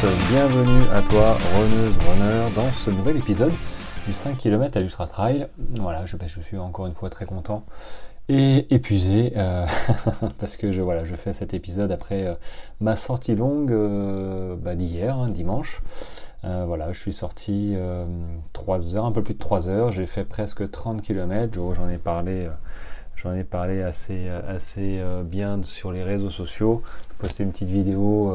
Bienvenue à toi, runneuse, runner, dans ce nouvel épisode du 5 km à l'Ultra Trail. Voilà, je, je, suis encore une fois très content et épuisé euh, parce que je, voilà, je fais cet épisode après euh, ma sortie longue euh, bah, d'hier, hein, dimanche. Voilà, je suis sorti 3 heures, un peu plus de 3 heures, j'ai fait presque 30 km, j'en ai parlé J'en ai parlé assez, assez bien sur les réseaux sociaux. J'ai posté une petite vidéo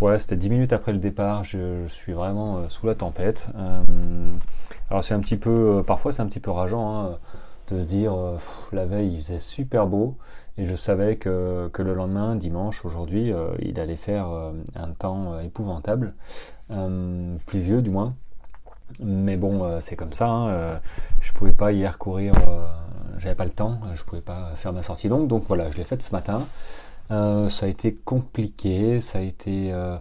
ouais, c'était 10 minutes après le départ, je, suis vraiment euh, sous la tempête. Euh, alors c'est un petit peu, euh, parfois c'est un petit peu rageant hein, de se dire, la veille il faisait super beau et je savais que, que le lendemain, dimanche, aujourd'hui, il allait faire un temps épouvantable, pluvieux du moins. Mais bon, c'est comme ça. Hein, je pouvais pas hier courir, j'avais pas le temps, je pouvais pas faire ma sortie longue, donc voilà, je l'ai faite ce matin. Euh, ça a été compliqué, ça a été, euh,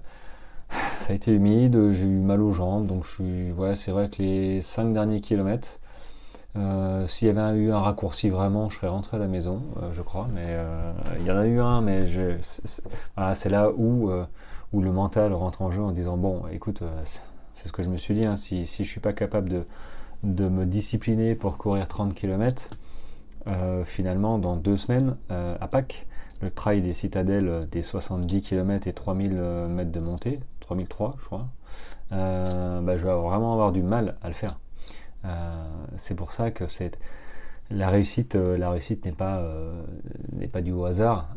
ça a été humide, j'ai eu mal aux jambes, donc je suis, c'est vrai que les 5 derniers kilomètres, euh, s'il y avait eu un raccourci vraiment, je serais rentré à la maison, je crois, mais il y en a eu un, mais c'est là où, où le mental rentre en jeu en disant bon, écoute, c'est ce que je me suis dit, hein, si, si je suis pas capable de, de me discipliner pour courir 30 km, finalement, dans deux semaines, à Pâques, le trail des citadelles euh, des 70 km et 3000 euh, mètres de montée, 3003 je crois, euh, bah, je vais vraiment avoir du mal à le faire. c'est pour ça que la réussite, la réussite n'est pas n'est pas du hasard.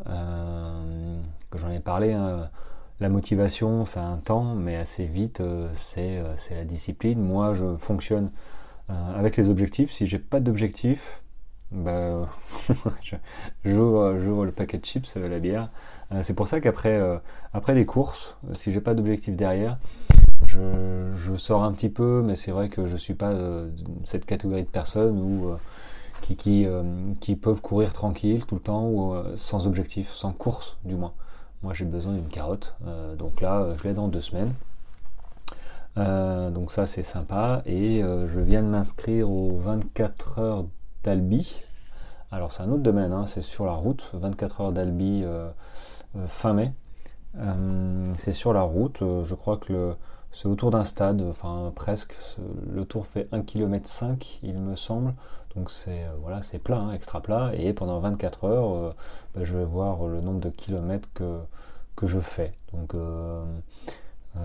que j'en ai parlé. Hein. La motivation, ça a un temps, mais assez vite, c'est la discipline. Moi, je fonctionne avec les objectifs. Si j'ai pas d'objectif, bah, j'ouvre le paquet de chips, euh, la bière. Euh, c'est pour ça qu'après euh, après les courses, si j'ai pas d'objectif derrière, je, je, sors un petit peu, mais c'est vrai que je suis pas cette catégorie de personnes qui, qui, qui, peuvent courir tranquille tout le temps ou sans objectif, sans course du moins. Moi j'ai besoin d'une carotte, donc là je l'ai dans deux semaines. donc ça c'est sympa et je viens de m'inscrire aux 24 heures d'Albi. Alors c'est un autre domaine, hein, c'est sur la route, 24 heures d'Albi euh, euh, fin mai. Euh, c'est sur la route, je crois que c'est autour d'un stade, enfin presque. Le tour fait 1 km 5 il me semble. Donc c'est voilà, c'est plat, hein, extra plat. Et pendant 24 heures, bah, je vais voir le nombre de kilomètres que, que je fais. Donc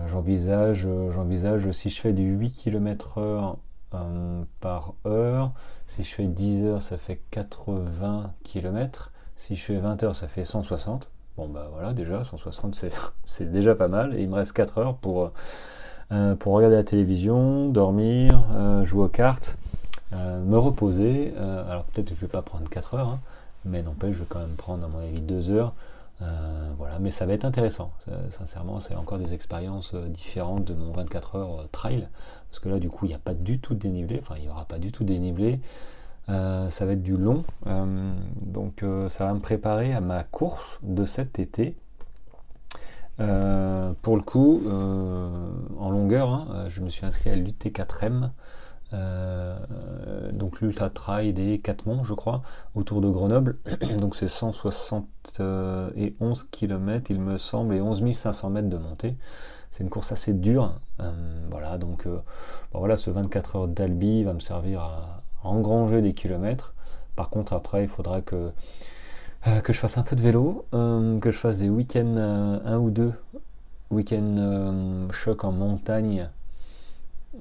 j'envisage, j'envisage si je fais du 8 km heure euh, par heure. Si je fais 10 heures, ça fait 80 km. Si je fais 20 heures, ça fait 160. Bon bah voilà, déjà 160 c'est déjà pas mal. Et il me reste 4 heures pour, euh, pour regarder la télévision, dormir, euh, jouer aux cartes, me reposer. alors peut-être que je vais pas prendre 4 heures, hein, mais n'empêche, je vais quand même prendre à mon avis 2 heures. voilà, mais ça va être intéressant. sincèrement, c'est encore des expériences différentes de mon 24 heures trail parce que là du coup il n'y a pas du tout dénivelé, enfin il n'y aura pas du tout dénivelé, euh, ça va être du long, euh, donc euh, ça va me préparer à ma course de cet été. pour le coup, en longueur, hein, je me suis inscrit à l'UT4M, donc l'Ultra Trail des 4 monts, je crois, autour de Grenoble. donc c'est 171 km, il me semble, et 11 500 mètres de montée c'est une course assez dure. Euh, voilà, donc euh, voilà, ce 24 heures d'Albi va me servir à, engranger des kilomètres. Par contre, après, il faudra que, euh, que je fasse un peu de vélo, que je fasse des week-ends, un ou deux week-ends choc en montagne.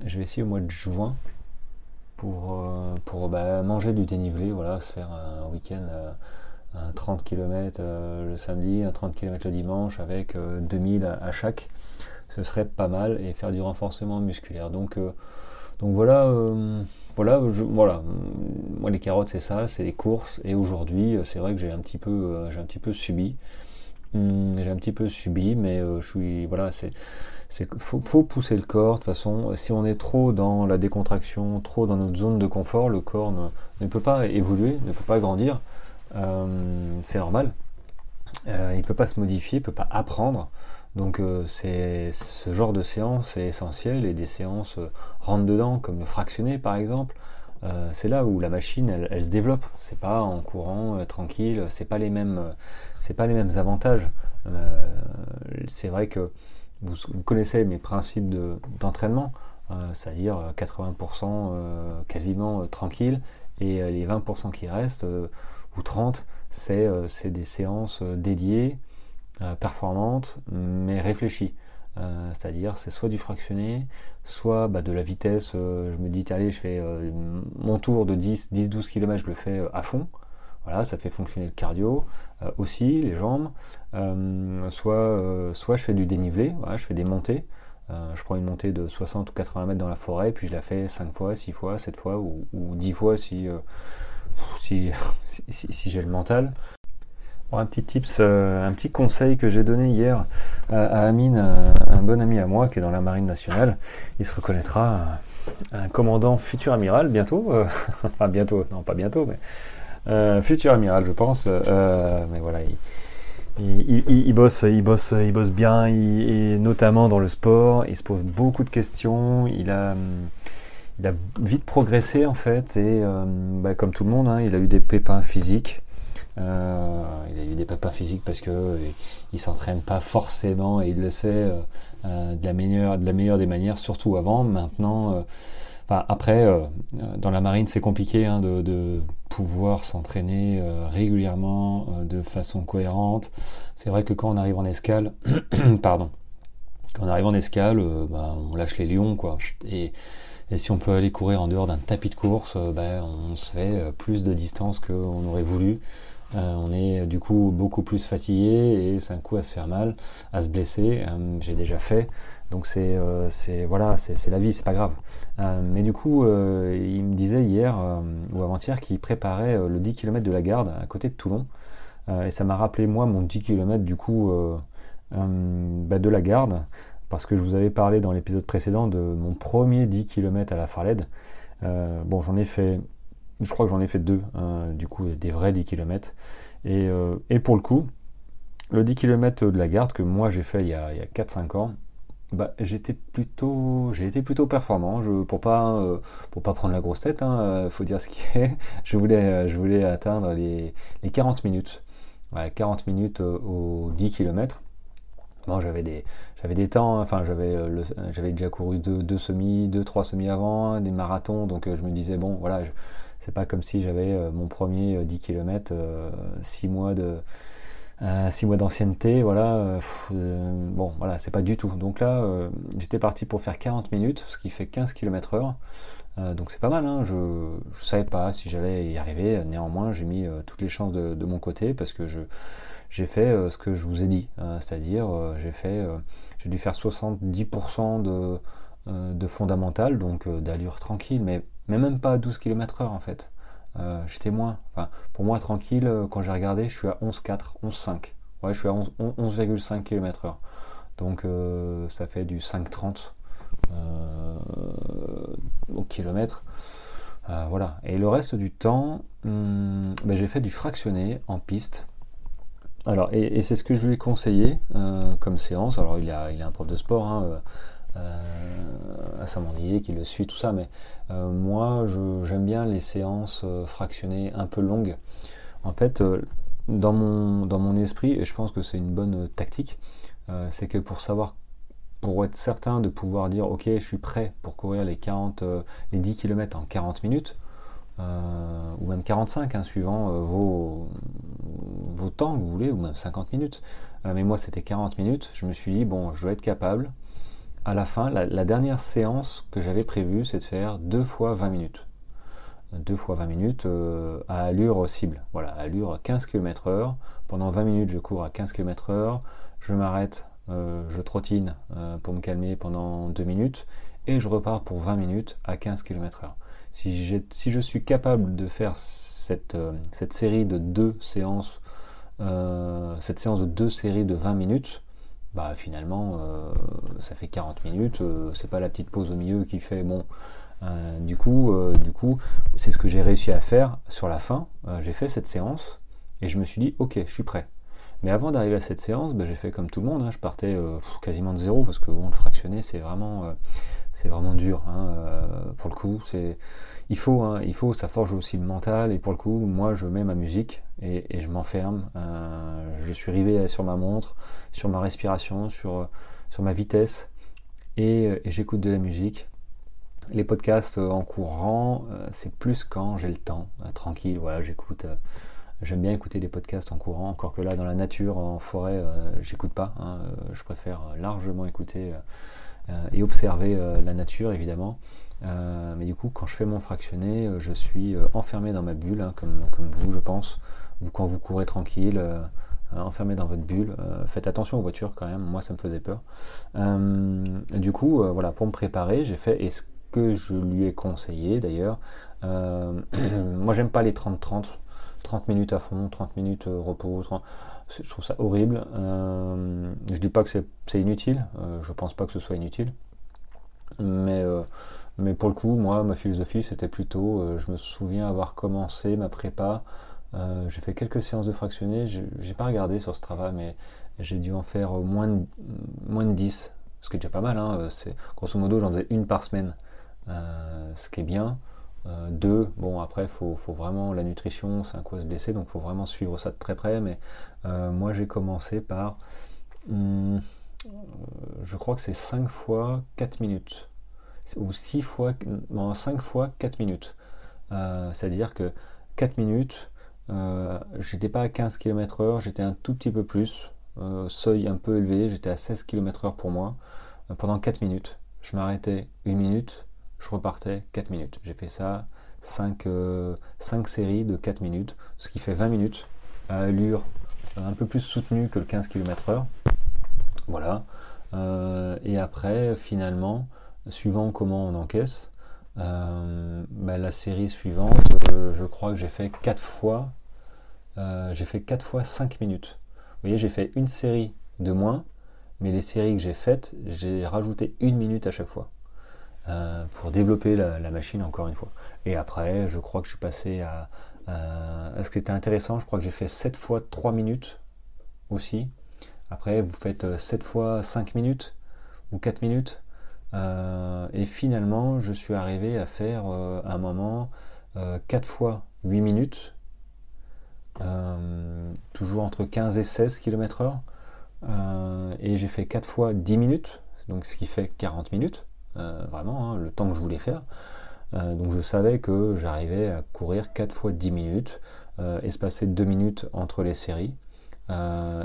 Je vais essayer au mois de juin pour, pour bah, manger du dénivelé, voilà, se faire un week-end. un 30 km le samedi, un 30 km le dimanche avec 2000 à chaque ce serait pas mal et faire du renforcement musculaire. Donc, euh, donc voilà, euh, voilà. Moi les carottes c'est ça, c'est les courses. Et aujourd'hui, euh, c'est vrai que j'ai un petit peu, subi. Hum, j'ai un petit peu subi, mais je suis, voilà, c'est, c'est faut, faut, pousser le corps. De toute façon, si on est trop dans la décontraction, trop dans notre zone de confort, le corps ne, ne peut pas évoluer, ne peut pas grandir. c'est normal. il ne peut pas se modifier, il ne peut pas apprendre. Donc euh, ce genre de séance est essentiel et des séances euh, dedans comme le fractionné par exemple. Euh, c'est là où la machine elle, se développe. C'est pas en courant tranquille, c'est pas les mêmes c'est pas les mêmes avantages. c'est vrai que vous, connaissez mes principes d'entraînement, c'est-à-dire 80% quasiment tranquille, et les 20% qui restent, ou 30, c'est des séances dédiées, performantes, mais réfléchies. Euh, c'est-à-dire c'est soit du fractionné, soit bah, de la vitesse. Euh, je me dis, allez, je fais euh, mon tour de 10-12 km, je le fais à fond. Voilà, ça fait fonctionner le cardio aussi, les jambes. soit, soit je fais du dénivelé, voilà, je fais des montées. je prends une montée de 60 ou 80 mètres dans la forêt, puis je la fais 5 fois, 6 fois, 7 fois ou, 10 fois si, si, si j'ai le mental un petit tips, euh, un petit conseil que j'ai donné hier à, Amine, euh, un bon ami à moi qui est dans la marine nationale. Il se reconnaîtra un, commandant futur amiral bientôt. Euh, enfin bientôt, non pas bientôt, mais futur amiral je pense. mais voilà, il, bosse, il bosse, il bosse bien, et notamment dans le sport. Il se pose beaucoup de questions. Il a il a vite progressé en fait et bah, comme tout le monde, hein, il a eu des pépins physiques. Euh, il a eu des papas physiques parce que euh, il s'entraîne pas forcément et il le sait euh, de la meilleure de la meilleure des manières, surtout avant. Maintenant, enfin, après, dans la marine, c'est compliqué hein, de, pouvoir s'entraîner régulièrement de façon cohérente. C'est vrai que quand on arrive en escale, pardon, quand on arrive en escale, bah, on lâche les lions, quoi. Et, et si on peut aller courir en dehors d'un tapis de course, bah, on se fait plus de distance qu'on aurait voulu. Euh, on est du coup beaucoup plus fatigué et c'est un coup à se faire mal, à se blesser. Euh, j'ai déjà fait. Donc c'est euh, voilà, c'est la vie, c'est pas grave. mais du coup, il me disait hier ou avant-hier qu'il préparait le 10 km de la garde à côté de Toulon. et ça m'a rappelé moi mon 10 km du coup bah, de la garde parce que je vous avais parlé dans l'épisode précédent de mon premier 10 km à la Farled. bon, j'en ai fait je crois que j'en ai fait deux, hein, du coup, des vrais 10 km. Euh, et, pour le coup, le 10 km de la garde que moi j'ai fait il y a, 4-5 ans, bah, j'étais plutôt, j'ai été plutôt performant. Pour pas, euh, pour pas prendre la grosse tête, hein, euh, faut dire ce qui est. Je voulais, je voulais atteindre les, 40 minutes. 40 minutes au 10 km. Bon, j'avais des, j'avais des temps, enfin j'avais, j'avais déjà couru deux, deux semis, deux trois semis avant, des marathons, donc je me disais bon, voilà, c'est pas comme si j'avais euh, mon premier 10 km, 6 mois de 6 mois d'ancienneté, voilà. Euh, bon, voilà, c'est pas du tout. Donc là, euh, j'étais parti pour faire 40 minutes, ce qui fait 15 km heure. donc c'est pas mal, hein. je ne savais pas si j'allais y arriver. Néanmoins, j'ai mis toutes les chances de, mon côté parce que j'ai fait ce que je vous ai dit. C'est-à-dire, j'ai fait, j'ai dû faire 70% de, de fondamental, donc d'allure tranquille, mais mais même pas à 12 km/h en fait. Euh, j'étais moins. Enfin, pour moi, tranquille, euh, quand j'ai regardé, je suis à 11,4, 11,5. Ouais, je suis à 11,5 km/h. Donc, euh, ça fait du 5,30 au kilomètre. voilà. Et le reste du temps, hmm, ben, j'ai fait du fractionné en piste. Alors, et, c'est ce que je lui ai conseillé comme séance. Alors, il a, il a un prof de sport. Hein, euh, à Saint-Mandrier qui le suit, tout ça, mais euh, moi j'aime bien les séances euh, fractionnées un peu longues. En fait, dans, mon, dans mon esprit, et je pense que c'est une bonne tactique, c'est que pour savoir pour être certain de pouvoir dire ok je suis prêt pour courir les 40 les 10 km en 40 minutes ou même 45 hein, suivant vos, vos temps que vous voulez ou même 50 minutes mais moi c'était 40 minutes je me suis dit bon je dois être capable à la fin, la, dernière séance que j'avais prévue, c'est de faire deux fois 20 minutes. Deux fois 20 minutes euh, à allure cible. Voilà, allure 15 km heure. Pendant 20 minutes, je cours à 15 km heure. Je m'arrête, euh, je trottine euh, pour me calmer pendant 2 minutes. Et je repars pour 20 minutes à 15 km heure. Si, si je suis capable de faire cette, cette série de deux séances, cette séance de deux séries de 20 minutes, bah finalement euh, ça fait 40 minutes, euh, c'est pas la petite pause au milieu qui fait bon. Euh, du coup, du coup, c'est ce que j'ai réussi à faire sur la fin. j'ai fait cette séance et je me suis dit ok, je suis prêt. Mais avant d'arriver à cette séance, ben, j'ai fait comme tout le monde, hein. je partais quasiment de zéro parce que le fractionné c'est vraiment, c'est vraiment dur. Hein, pour le coup, il faut, hein, il faut, ça forge aussi le mental. Et pour le coup, moi, je mets ma musique et, je m'enferme. je suis rivé sur ma montre, sur ma respiration, sur, sur ma vitesse et j'écoute de la musique les podcasts euh, en courant, euh, c'est plus quand j'ai le temps, euh, tranquille, voilà, j'écoute. J'aime bien écouter des podcasts en courant, encore que là, dans la nature, en forêt, j'écoute pas. Hein, je préfère largement écouter et observer la nature, évidemment. mais du coup, quand je fais mon fractionné, je suis enfermé dans ma bulle, hein, comme, vous, je pense. Vous, quand vous courez tranquille, enfermé dans votre bulle. faites attention aux voitures quand même, moi ça me faisait peur. du coup, voilà, pour me préparer, j'ai fait, que je lui ai conseillé d'ailleurs. Euh, moi j'aime pas les 30-30, 30 minutes à fond, 30 minutes euh, repos, je trouve ça horrible. Euh, je dis pas que c'est inutile, je pense pas que ce soit inutile. Mais, mais pour le coup, moi, ma philosophie, c'était plutôt, je me souviens avoir commencé ma prépa, j'ai fait quelques séances de fractionné, j'ai pas regardé sur ce travail, mais j'ai dû en faire moins de, moins de 10, ce qui est déjà pas mal, hein, grosso modo j'en faisais une par semaine. Euh, ce qui est bien. Euh, deux, bon après faut, faut, vraiment la nutrition, c'est un à se blesser, donc faut vraiment suivre ça de très près. Mais euh, moi j'ai commencé par, hmm, je crois que c'est 5 fois 4 minutes, ou 6 fois, non 5 fois 4 minutes. C'est-à-dire que 4 minutes, j'étais pas à 15 km heure, j'étais un tout petit peu plus, seuil un peu élevé, j'étais à 16 km heure pour moi, pendant 4 minutes. Je m'arrêtais une minute, je repartais 4 minutes. J'ai fait ça 5, euh, séries de 4 minutes, ce qui fait 20 minutes à allure un peu plus soutenue que le 15 km/h. Voilà. Euh, et après, finalement, suivant comment on encaisse, euh, bah, la série suivante, je crois que j'ai fait 4 fois, j'ai fait 4 fois 5 minutes. Vous voyez, j'ai fait une série de moins, mais les séries que j'ai faites, j'ai rajouté une minute à chaque fois. Euh, pour développer la, machine encore une fois. Et après, je crois que je suis passé à, ce qui était intéressant, je crois que j'ai fait 7 fois 3 minutes aussi. Après, vous faites 7 fois 5 minutes ou 4 minutes. Euh, et finalement, je suis arrivé à faire euh, un moment 4 fois 8 minutes, toujours entre 15 et 16 km heure. et j'ai fait 4 fois 10 minutes, donc ce qui fait 40 minutes. Euh, vraiment, hein, le temps que je voulais faire. Euh, donc je savais que j'arrivais à courir 4 fois 10 minutes, euh, espacer 2 minutes entre les séries.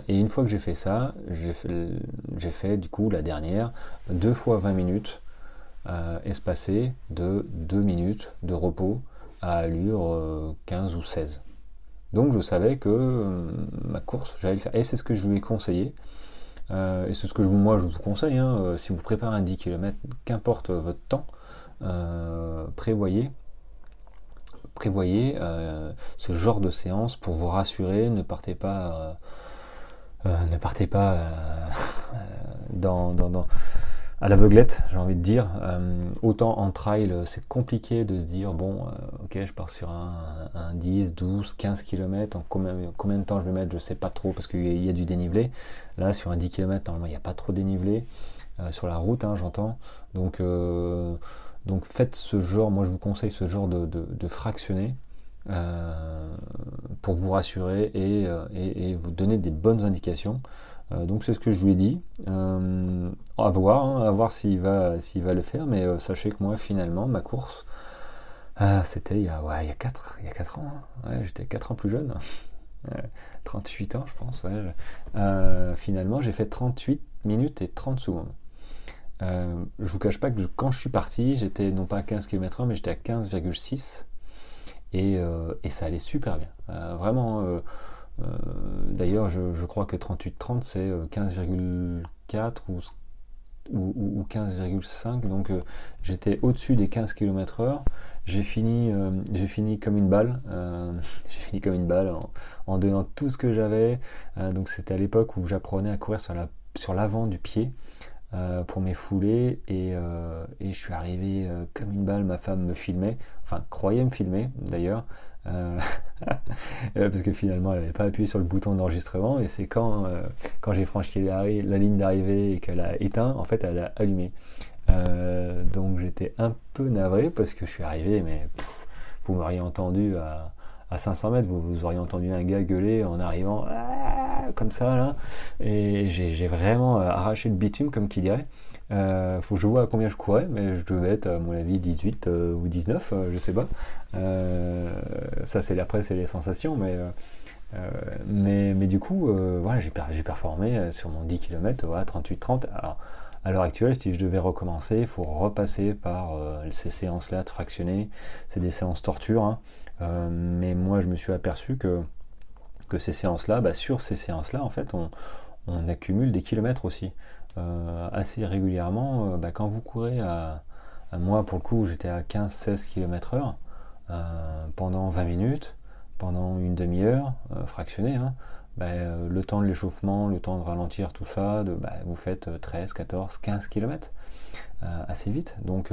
et une fois que j'ai fait ça, j'ai fait, fait, du coup la dernière 2 fois 20 minutes, espacé de 2 minutes de repos à allure 15 ou 16. Donc je savais que ma course, j'allais le faire. Et c'est ce que je lui ai conseillé. Euh, et c'est ce que moi je vous conseille, hein, euh, si vous préparez un 10 km, qu'importe votre temps, euh, prévoyez, prévoyez ce genre de séance pour vous rassurer, ne partez pas, ne partez pas dans, dans à l'aveuglette, j'ai envie de dire. Euh, autant en trail, c'est compliqué de se dire, bon, euh, ok, je pars sur un, 10, 12, 15 km, en combien, combien, de temps je vais mettre, je sais pas trop, parce qu'il y, a du dénivelé. Là, sur un 10 km, normalement, il n'y a pas trop de dénivelé. Euh, sur la route, hein, j'entends. Donc, donc faites ce genre, moi je vous conseille ce genre de, fractionner. pour vous rassurer et, vous donner des bonnes indications. Euh, donc c'est ce que je lui ai dit. Euh, à voir, hein, à voir s'il va, s'il va le faire, mais euh, sachez que moi finalement ma course, c'était il y a, ouais, il y a 4, il y a 4 ans. Hein. j'étais 4 ans plus jeune. 38 ans je pense. finalement j'ai fait 38 minutes et 30 secondes. je vous cache pas que quand je suis parti, j'étais non pas à 15 km/h, mais j'étais à 15,6 et, ça allait super bien. vraiment, euh, d'ailleurs, je, crois que 38-30, c'est 15,4 euh, ou, 15,5. Donc euh, j'étais au-dessus des 15 km heure. J'ai fini, comme une balle. j'ai fini comme une balle en, donnant tout ce que j'avais. donc c'était à l'époque où j'apprenais à courir sur, la, sur l'avant du pied. pour mes foulées et, je suis arrivé comme une balle, ma femme me filmait, enfin croyait me filmer d'ailleurs, parce que finalement, elle n'avait pas appuyé sur le bouton d'enregistrement, et c'est quand, quand j'ai franchi la, ligne d'arrivée et qu'elle a éteint, en fait, elle a allumé. donc j'étais un peu navré parce que je suis arrivé, mais vous m'auriez entendu à, à 500 mètres, vous, vous auriez entendu un gars gueuler en arrivant ah, comme ça là, et j'ai vraiment euh, arraché le bitume comme qui dirait. Euh, faut que je vois à combien je courais, mais je devais être à mon avis 18 euh, ou 19, je sais pas. ça c'est l'après, c'est les sensations, mais mais, mais, du coup, voilà, j'ai performé sur mon 10 km à 38-30. Alors, à l'heure actuelle, si je devais recommencer, il faut repasser par ces séances-là fractionnées. C'est des séances torture. Hein. Euh, mais moi, je me suis aperçu que, que ces séances-là, bah, sur ces séances-là, en fait, on, accumule des kilomètres aussi. Euh, assez régulièrement, euh, bah, quand vous courez à, moi, pour le coup, j'étais à 15-16 km heure pendant 20 minutes, pendant une demi-heure, fractionné, hein, bah, le temps de l'échauffement, le temps de ralentir, tout ça, de, vous faites 13, 14, 15 km assez vite. Donc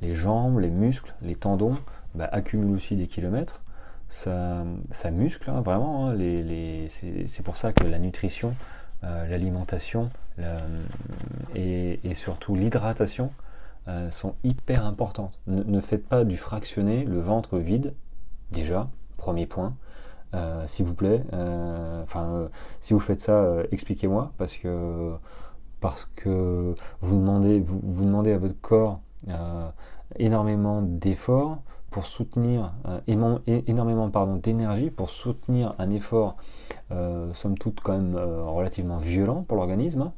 les jambes, les muscles, les tendons, bah, accumule aussi des kilomètres, ça, ça muscle hein, vraiment. Hein, c'est pour ça que la nutrition, euh, l'alimentation et, surtout l'hydratation euh, sont hyper importantes. Ne, faites pas du fractionné le ventre vide, déjà, premier point. Euh, s'il vous plaît, enfin, si vous faites ça, expliquez-moi parce que parce que vous demandez, vous, vous demandez à votre corps énormément d'efforts pour soutenir euh, énormément d'énergie pour soutenir un effort euh, somme toute quand même euh, relativement violent pour l'organisme.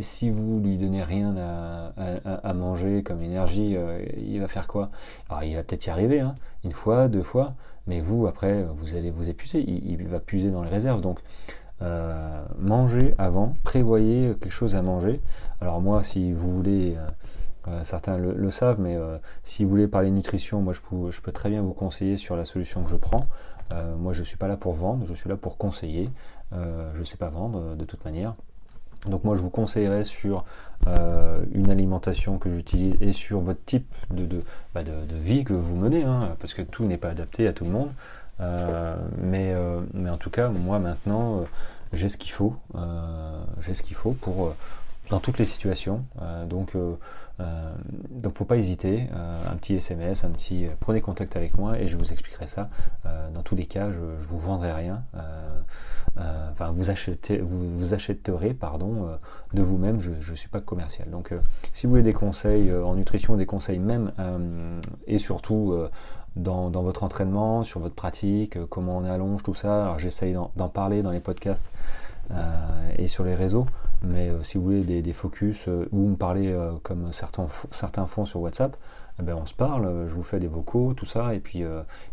Si vous lui donnez rien à, manger comme énergie, il va faire quoi? Alors il va peut-être y arriver, hein, une fois, deux fois, mais vous après vous allez vous épuiser, il, il va puiser dans les réserves. Donc mangez avant, prévoyez quelque chose à manger. Alors moi si vous voulez euh, certains le, savent, mais euh, si vous voulez parler nutrition, moi je peux, très bien vous conseiller sur la solution que je prends. Euh, moi je ne suis pas là pour vendre, je suis là pour conseiller. je ne sais pas vendre de toute manière. Donc moi je vous conseillerais sur une alimentation que j'utilise et sur votre type de, bah, vie que vous menez, hein, parce que tout n'est pas adapté à tout le monde. mais, mais en tout cas, moi maintenant, j'ai ce qu'il faut. j'ai ce qu'il faut pour dans toutes les situations. donc euh, donc faut pas hésiter, euh, un petit SMS, un petit euh, prenez contact avec moi et je vous expliquerai ça. dans tous les cas, je, ne vous vendrai rien. enfin, vous achetez, vous, achèterez, pardon, de vous-même. Je, ne suis pas commercial. Donc, si vous voulez des conseils en nutrition, des conseils même et surtout dans, votre entraînement, sur votre pratique, comment on allonge, tout ça. J'essaye d'en parler dans les podcasts et sur les réseaux. Mais euh, si vous voulez des, focus euh, ou me parler euh, comme certains, certains font sur WhatsApp, eh ben on se parle, je vous fais des vocaux, tout ça, et puis,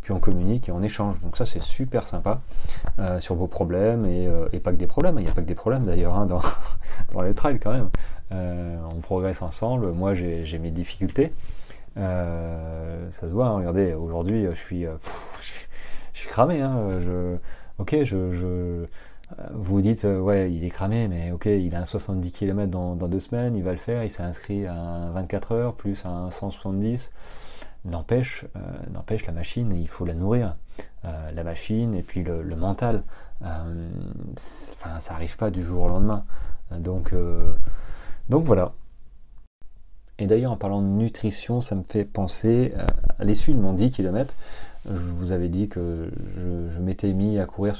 puis on communique et on échange. Donc ça c'est super sympa sur vos problèmes et, pas que des problèmes. Il n'y a pas que des problèmes d'ailleurs hein, dans, dans les trails quand même. on progresse ensemble. Moi j'ai mes difficultés. ça se voit. Hein. regardez, aujourd'hui je suis, je suis cramé. Hein. ok, je vous dites, euh, ouais, il est cramé, mais ok, il a un 70 km dans, deux semaines, il va le faire, il s'est inscrit à 24 heures, plus un 170. N'empêche, euh, n'empêche la machine, il faut la nourrir. Euh, la machine et puis le, mental. Ça n'arrive pas du jour au lendemain. Donc, donc voilà. Et d'ailleurs, en parlant de nutrition, ça me fait penser à l'issue de mon 10 km je vous avais dit que je, m'étais mis à courir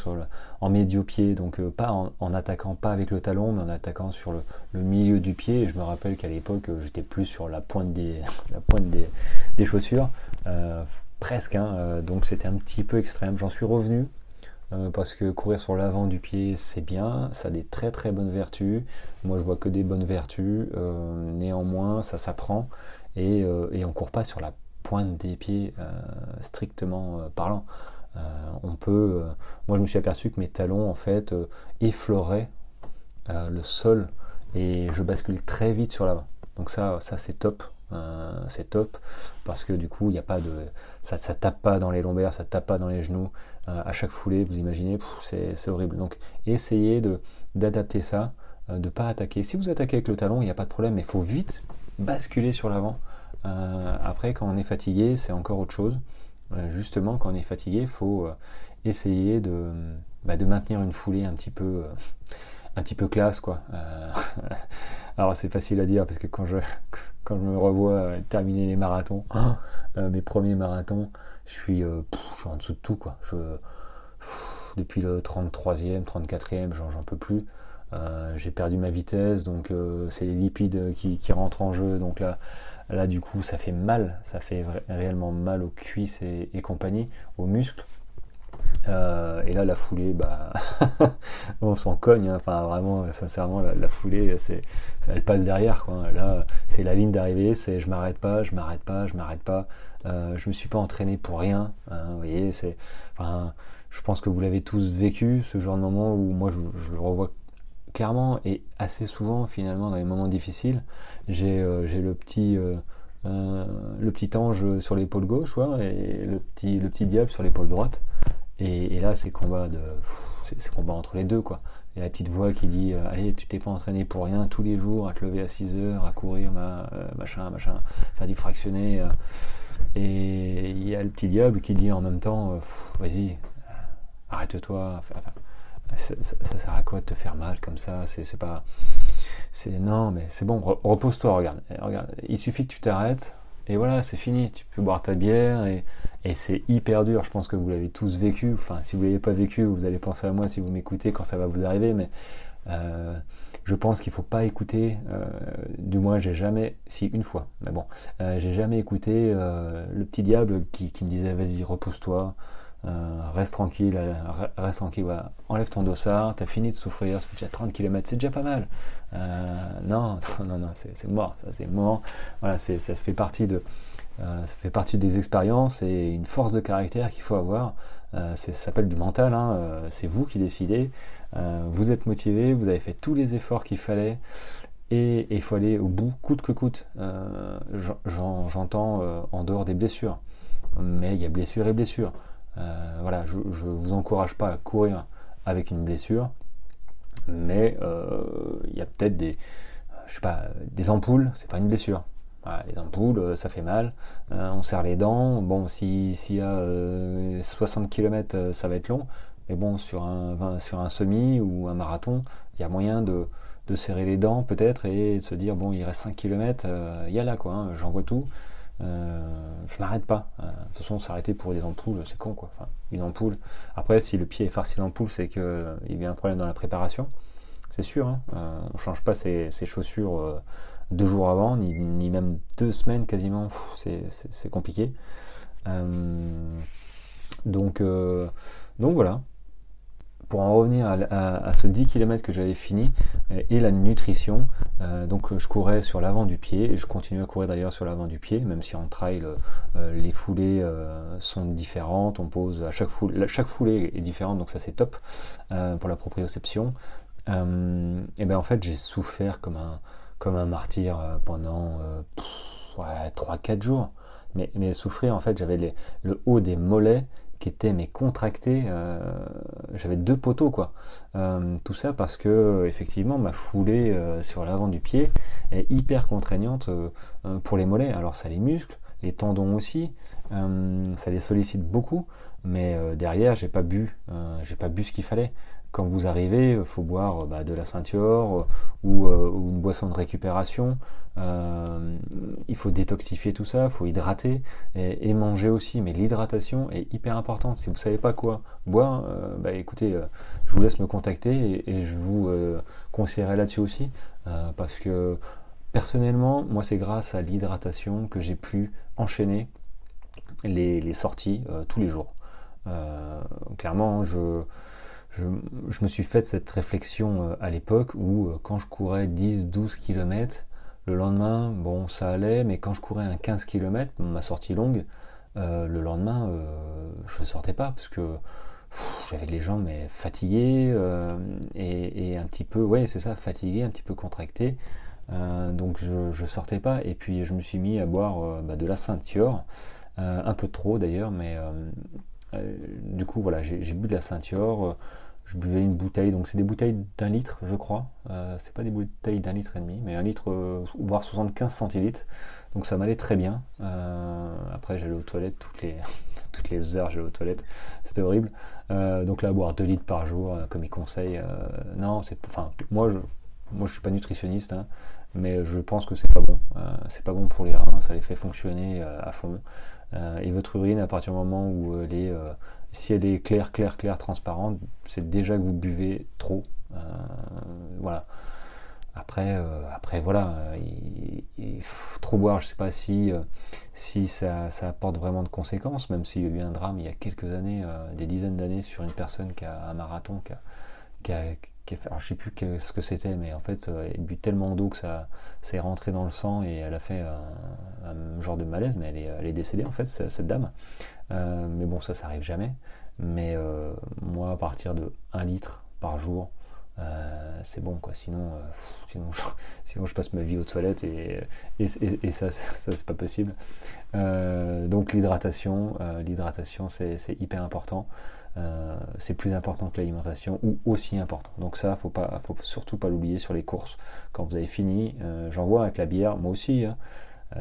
en médio-pied, donc euh, pas en, attaquant pas avec le talon, mais en attaquant sur le, milieu du pied. Et je me rappelle qu'à l'époque, j'étais plus sur la pointe des, chaussures, euh, presque, hein, euh, donc c'était un petit peu extrême. J'en suis revenu parce que courir sur l'avant du pied, c'est bien, ça a des très très bonnes vertus. Moi, je vois que des bonnes vertus. néanmoins, ça s'apprend et, et on court pas sur la pointe des pieds euh, strictement euh, parlant. Euh, on peut, moi je me suis aperçu que mes talons en fait effleuraient le sol et je bascule très vite sur l'avant. Donc ça, ça c'est top. c'est top parce que du coup il n'y a pas de ça, ça tape pas dans les lombaires ça tape pas dans les genoux à chaque foulée vous imaginez c'est horrible donc essayez de d'adapter ça de pas attaquer si vous attaquez avec le talon il n'y a pas de problème mais il faut vite basculer sur l'avant après, quand on est fatigué, c'est encore autre chose. justement, quand on est fatigué, il faut essayer de, bah, de maintenir une foulée un petit peu, un petit peu classe, quoi. alors c'est facile à dire parce que quand je, me revois terminer les marathons, hein, mes premiers marathons, je suis, en dessous de tout, quoi. Depuis le 33e, 34e, j'en peux plus. Euh, j'ai perdu ma vitesse, donc euh, c'est les lipides qui, rentrent en jeu. Donc là, là, du coup, ça fait mal, ça fait réellement mal aux cuisses et, compagnie, aux muscles. Euh, et là, la foulée, bah, on s'en cogne. Hein. Enfin, vraiment, sincèrement, la, foulée, elle passe derrière. Là, c'est la ligne d'arrivée. C'est je m'arrête pas, je m'arrête pas, je m'arrête pas. je me suis pas entraîné pour rien. Hein, vous voyez, je pense que vous l'avez tous vécu, ce genre de moment où moi, je le revois clairement et assez souvent finalement dans les moments difficiles, j'ai euh, le petit euh, euh, le petit ange sur l'épaule gauche et le petit le petit diable sur l'épaule droite. Et, là c'est combat de c'est combat entre les deux quoi. Il y a la petite voix qui dit allez tu t'es pas entraîné pour rien tous les jours à te lever à 6 heures à courir machin machin faire du fractionné et il y a le petit diable qui dit en même temps vas-y arrête-toi ça, sert à quoi de te faire mal comme ça? C'est pas. C'est non, mais c'est bon. Repose-toi. Regarde, regarde. Il suffit que tu t'arrêtes et voilà, c'est fini. Tu peux boire ta bière et, c'est hyper dur. Je pense que vous l'avez tous vécu. Enfin, si vous l'avez pas vécu, vous allez penser à moi si vous m'écoutez quand ça va vous arriver. Mais euh, je pense qu'il faut pas écouter. Euh, du moins, j'ai jamais, si une fois, mais bon, euh, j'ai jamais écouté le petit diable qui me disait vas-y repose-toi. Euh, reste tranquille, euh, reste tranquille, enlève ton dossard, t'as fini de souffrir, ça fait déjà 30 km, c'est déjà pas mal. Euh, non, non, non, c'est mort, ça c'est mort. Voilà, ça fait partie de, fait partie des expériences et une force de caractère qu'il faut avoir. ça s'appelle du mental, hein, c'est vous qui décidez. vous êtes motivé, vous avez fait tous les efforts qu'il fallait et il faut aller au bout, coûte que coûte. J'entends en dehors des blessures, mais il y a blessure et blessure. Euh, voilà, je ne vous encourage pas à courir avec une blessure, mais euh, il y a peut-être des, je sais pas, ampoules, c'est pas une blessure. les ampoules, euh, ça fait mal, on serre les dents. Bon, s'il y a 60 km, ça va être long, mais bon, sur un, sur un semi ou un marathon, il y a moyen de, serrer les dents peut-être et de se dire bon, il reste 5 km, il y a là quoi, hein, j'envoie tout. Euh, je m'arrête pas. Euh, de toute façon, s'arrêter pour des ampoules, c'est con quoi. Une ampoule. Après, si le pied est farci d'ampoule, c'est qu'il euh, y a un problème dans la préparation. C'est sûr. Hein. on change pas ses, chaussures deux jours avant, ni, même deux semaines quasiment. C'est compliqué. donc, donc voilà pour en revenir à, ce 10 km que j'avais fini euh, et la nutrition, euh, donc je courais sur l'avant du pied et je continue à courir d'ailleurs sur l'avant du pied, même si en trail euh, les foulées sont différentes, on pose à chaque foulée, chaque foulée est différente, donc ça c'est top pour la proprioception. et bien en fait j'ai souffert comme un, comme un martyr pendant 3-4 jours. Mais, mais souffrir en fait j'avais le haut des mollets qui étaient mais contractés. Euh, j'avais deux poteaux quoi. Euh, tout ça parce que effectivement ma foulée euh, sur l'avant du pied est hyper contraignante pour les mollets. Alors ça les muscles, les tendons aussi, ça les sollicite beaucoup. Mais derrière j'ai pas bu, j'ai pas bu ce qu'il fallait quand vous arrivez, il faut boire bah, de la ceinture ou, une boisson de récupération. Euh, il faut détoxifier tout ça, il faut hydrater et, manger aussi. Mais l'hydratation est hyper importante. Si vous ne savez pas quoi boire, euh, bah, écoutez, euh, je vous laisse me contacter et, je vous conseillerai là-dessus aussi. parce que personnellement, moi, c'est grâce à l'hydratation que j'ai pu enchaîner les, sorties tous les jours. clairement, je, je, me suis fait cette réflexion à l'époque où quand je courais 10-12 km, le lendemain, bon, ça allait, mais quand je courais un 15 km, ma sortie longue, euh, le lendemain, euh, je ne sortais pas parce que j'avais les jambes mais fatiguées euh, et, un petit peu, ouais, c'est ça, fatigué, un petit peu contracté. donc je, ne sortais pas et puis je me suis mis à boire bah, de la ceinture, un peu trop d'ailleurs, mais du coup voilà, j'ai bu de la ceinture je buvais une bouteille, donc c'est des bouteilles d'un litre, je crois. Euh, c'est pas des bouteilles d'un litre et demi, mais un litre, euh, voire 75 centilitres. Donc ça m'allait très bien. Euh, après, j'allais aux toilettes toutes les, toutes les heures, j'allais aux toilettes. C'était horrible. donc là, boire 2 litres par jour, comme il conseille, non, c'est, enfin, moi, je, moi, je suis pas nutritionniste, hein, mais je pense que c'est pas bon. c'est pas bon pour les reins, ça les fait fonctionner à fond. et votre urine, à partir du moment où elle est si elle est claire, claire, claire, transparente, c'est déjà que vous buvez trop. Euh, voilà. Après, euh, après voilà, il, faut trop boire, je ne sais pas si, euh, si ça, apporte vraiment de conséquences, même s'il y a eu un drame il y a quelques années, des dizaines d'années, sur une personne qui a un marathon, qui a, je ne sais plus ce que c'était, mais en fait, elle bu tellement d'eau que ça s'est rentré dans le sang et elle a fait un, genre de malaise, mais elle est, elle est décédée en fait, cette dame. Euh, mais bon, ça, ça arrive jamais. Mais euh, moi, à partir de 1 litre par jour, euh, c'est bon quoi. Sinon, sinon, je, sinon, je passe ma vie aux toilettes et, et, et, ça, ça c'est pas possible. donc l'hydratation, l'hydratation, c'est hyper important. c'est plus important que l'alimentation ou aussi important. Donc ça, faut pas, faut surtout pas l'oublier sur les courses. Quand vous avez fini, j'en vois avec la bière, moi aussi. Hein,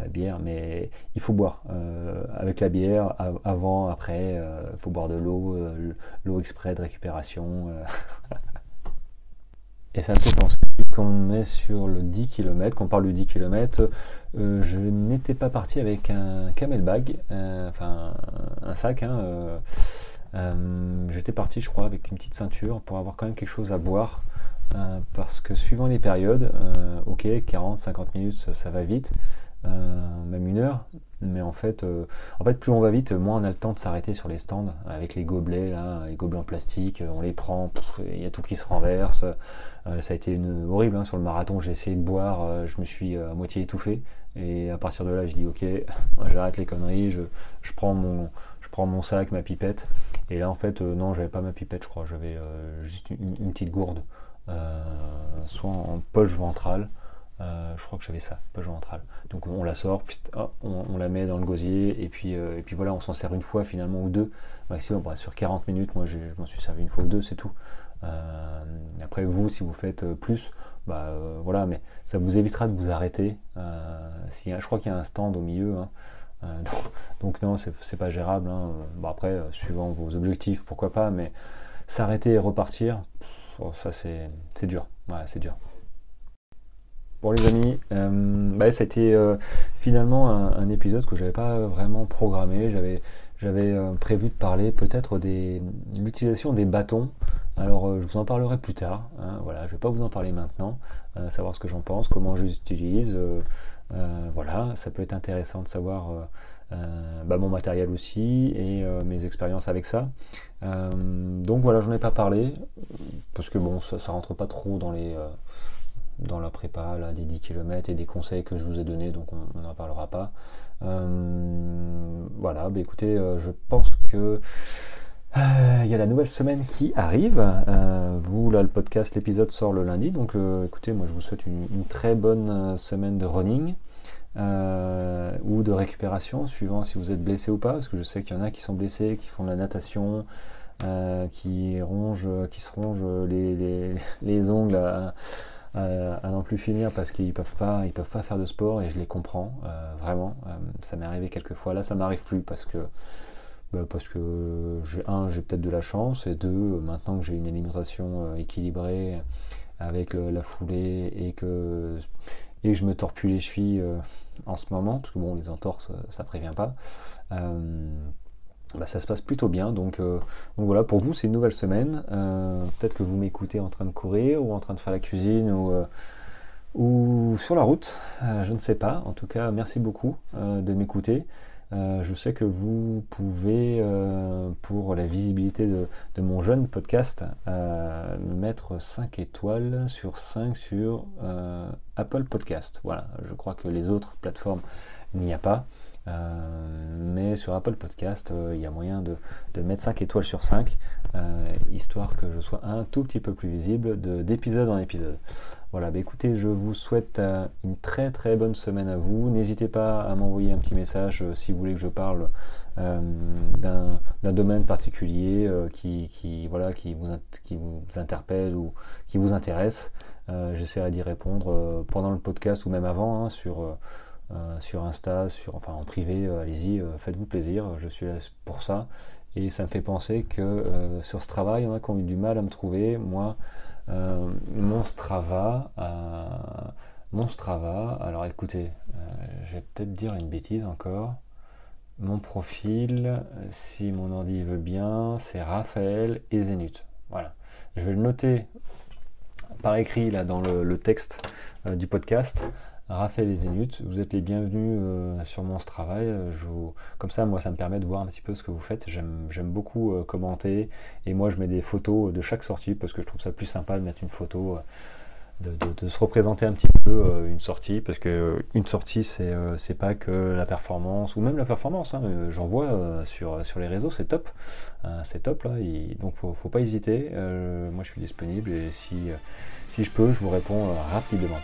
bière, mais il faut boire. Euh, avec la bière, avant, après, il euh, faut boire de l'eau, l'eau exprès de récupération. Et ça me fait penser qu'on est sur le 10 km, qu'on parle du 10 km, je n'étais pas parti avec un camel bag, enfin un sac. Hein, J'étais parti, je crois, avec une petite ceinture pour avoir quand même quelque chose à boire. parce que suivant les périodes, ok, 40-50 minutes, ça va vite. Euh, même une heure. Mais en fait, euh, en fait, plus on va vite, moins on a le temps de s'arrêter sur les stands avec les gobelets, là, les gobelets en plastique. On les prend, il y a tout qui se renverse. Euh, ça a été horrible hein, sur le marathon. J'ai essayé de boire, je me suis à moitié étouffé. Et à partir de là, je dis ok, j'arrête les conneries, je, je, prends mon, je prends mon sac, ma pipette. Et là, en fait, non, j'avais pas ma pipette, je crois. J'avais juste une, petite gourde, soit en poche ventrale. Euh, je crois que j'avais ça, poche ventrale. Donc on la sort, on, la met dans le gosier, et puis, euh, et puis voilà, on s'en sert une fois finalement ou deux, maximum. sur 40 minutes, moi je, m'en suis servi une fois ou deux, c'est tout. Euh, après vous, si vous faites plus, bah voilà, mais ça vous évitera de vous arrêter. si, je crois qu'il y a un stand au milieu. Hein. donc, non, c'est pas gérable. Hein. Bon, après, suivant vos objectifs, pourquoi pas, mais s'arrêter et repartir, oh, ça c'est dur. C'est dur. Bon les amis, euh, bah, ça a été euh, finalement un, épisode que j'avais pas vraiment programmé. J'avais euh, prévu de parler peut-être de l'utilisation des bâtons. Alors je vous en parlerai plus tard. Hein, voilà, je vais pas vous en parler maintenant. savoir ce que j'en pense, comment je les utilise. voilà, ça peut être intéressant de savoir bah, mon matériel aussi et mes expériences avec ça. donc voilà, j'en ai pas parlé parce que bon, ça, ça rentre pas trop dans les dans la prépa des 10 km et des conseils que je vous ai donnés, donc on n'en parlera pas. Euh, voilà, bah écoutez, euh, je pense que euh, il y a la nouvelle semaine qui arrive. vous, là, le podcast, l'épisode sort le lundi, donc écoutez, moi je vous souhaite une, très bonne semaine de running. ou de récupération, suivant si vous êtes blessé ou pas, parce que je sais qu'il y en a qui sont blessés, qui font de la natation, qui rongent, qui se rongent les, les ongles à, n'en plus finir parce qu'ils peuvent pas, ils peuvent pas faire de sport et je les comprends euh, vraiment. Euh, ça m'est arrivé quelques fois. Là, ça m'arrive plus parce que bah, parce que j'ai un, j'ai peut-être de la chance et deux, maintenant que j'ai une alimentation euh, équilibrée avec la foulée et que et je me tords les chevilles en ce moment parce que bon, les entorses, ça prévient pas. Bah, ça se passe plutôt bien. Donc, euh, donc voilà, pour vous, c'est une nouvelle semaine. Euh, peut-être que vous m'écoutez en train de courir ou en train de faire la cuisine ou, euh, ou sur la route. je ne sais pas. En tout cas, merci beaucoup de m'écouter. je sais que vous pouvez, pour la visibilité de, de mon jeune podcast, me mettre 5 étoiles sur 5 sur Apple Podcast. Voilà, je crois que les autres plateformes, il n'y a pas. Mais sur Apple Podcast, il y a moyen de, mettre 5 étoiles sur 5, histoire que je sois un tout petit peu plus visible d'épisode en épisode. Voilà, bah écoutez, je vous souhaite une très très bonne semaine à vous. N'hésitez pas à m'envoyer un petit message si vous voulez que je parle d'un domaine particulier qui, voilà, qui, vous, qui vous interpelle ou qui vous intéresse. Euh, j'essaierai d'y répondre euh, pendant le podcast ou même avant hein, sur, euh, sur Insta, sur, enfin en privé. Allez-y, faites-vous plaisir. Je suis là pour ça. Et ça me fait penser que sur ce travail, il y en a qui ont eu du mal à me trouver. Moi, mon Strava, mon alors écoutez, je vais peut-être dire une bêtise encore. Mon profil, si mon ordi veut bien, c'est Raphaël et Zénith. Voilà. Je vais le noter par écrit dans le, texte euh, du podcast. Raphaël et Zénith, vous êtes les bienvenus euh, sur mon travail. Euh, comme ça, moi, ça me permet de voir un petit peu ce que vous faites. J'aime beaucoup commenter et moi, je mets des photos de chaque sortie parce que je trouve ça plus sympa de mettre une photo de, se représenter un petit peu euh, une sortie, parce que euh, une sortie, c'est euh, pas que la performance, ou même la performance, hein, j'en vois sur, les réseaux, c'est top, c'est top là, donc faut, faut pas hésiter, moi je suis disponible et si je peux, je vous réponds rapidement.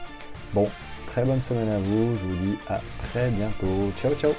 Bon, très bonne semaine à vous, je vous dis à très bientôt, ciao ciao